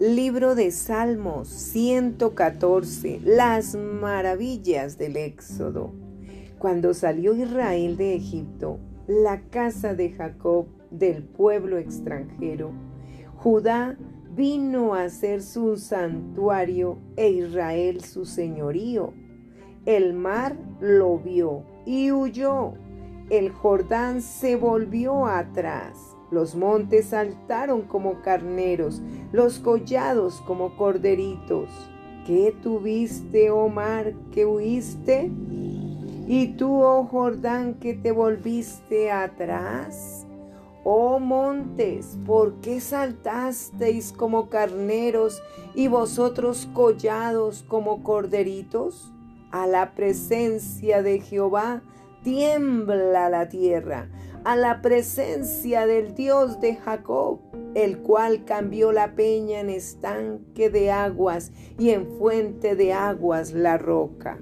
Libro de Salmos 114. Las maravillas del Éxodo. Cuando salió Israel de Egipto, la casa de Jacob del pueblo extranjero, Judá vino a ser su santuario e Israel su señorío. El mar lo vio y huyó. El Jordán se volvió atrás los montes saltaron como carneros, los collados como corderitos. ¿Qué tuviste, oh mar, que huiste? ¿Y tú, oh Jordán, que te volviste atrás? Oh montes, ¿por qué saltasteis como carneros y vosotros collados como corderitos? A la presencia de Jehová tiembla la tierra a la presencia del Dios de Jacob, el cual cambió la peña en estanque de aguas y en fuente de aguas la roca.